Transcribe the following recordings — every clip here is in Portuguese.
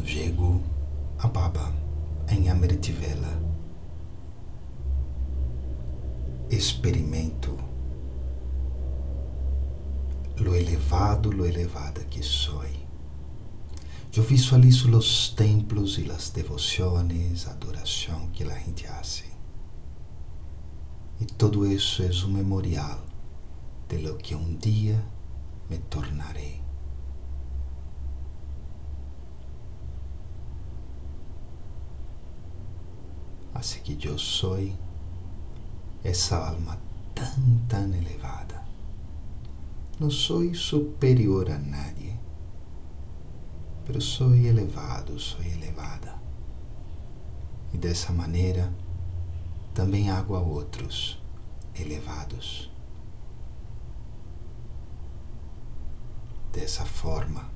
quando a Baba em Amityville, experimento lo elevado, lo elevada que soy. Yo visualizo los templos y las devociones, adoración que la gente hace. Y todo eso es un memorial de lo que un día me tornaré. Así que yo soy esa alma tan, tan elevada. No soy superior a nadie, pero soy elevado, soy elevada. E dessa maneira também hago a outros elevados. Dessa forma,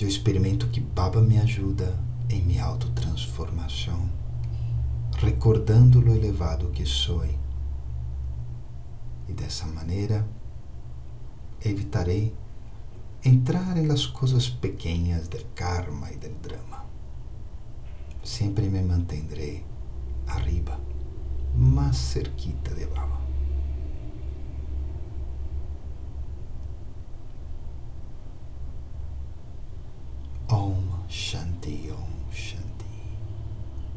eu experimento que Baba me ajuda em minha autotransformação, recordando o elevado que sou. E dessa maneira evitarei entrar em las coisas pequenas del karma e del drama. Sempre me mantendré arriba, mais cerquita de Baba. Om Shanti.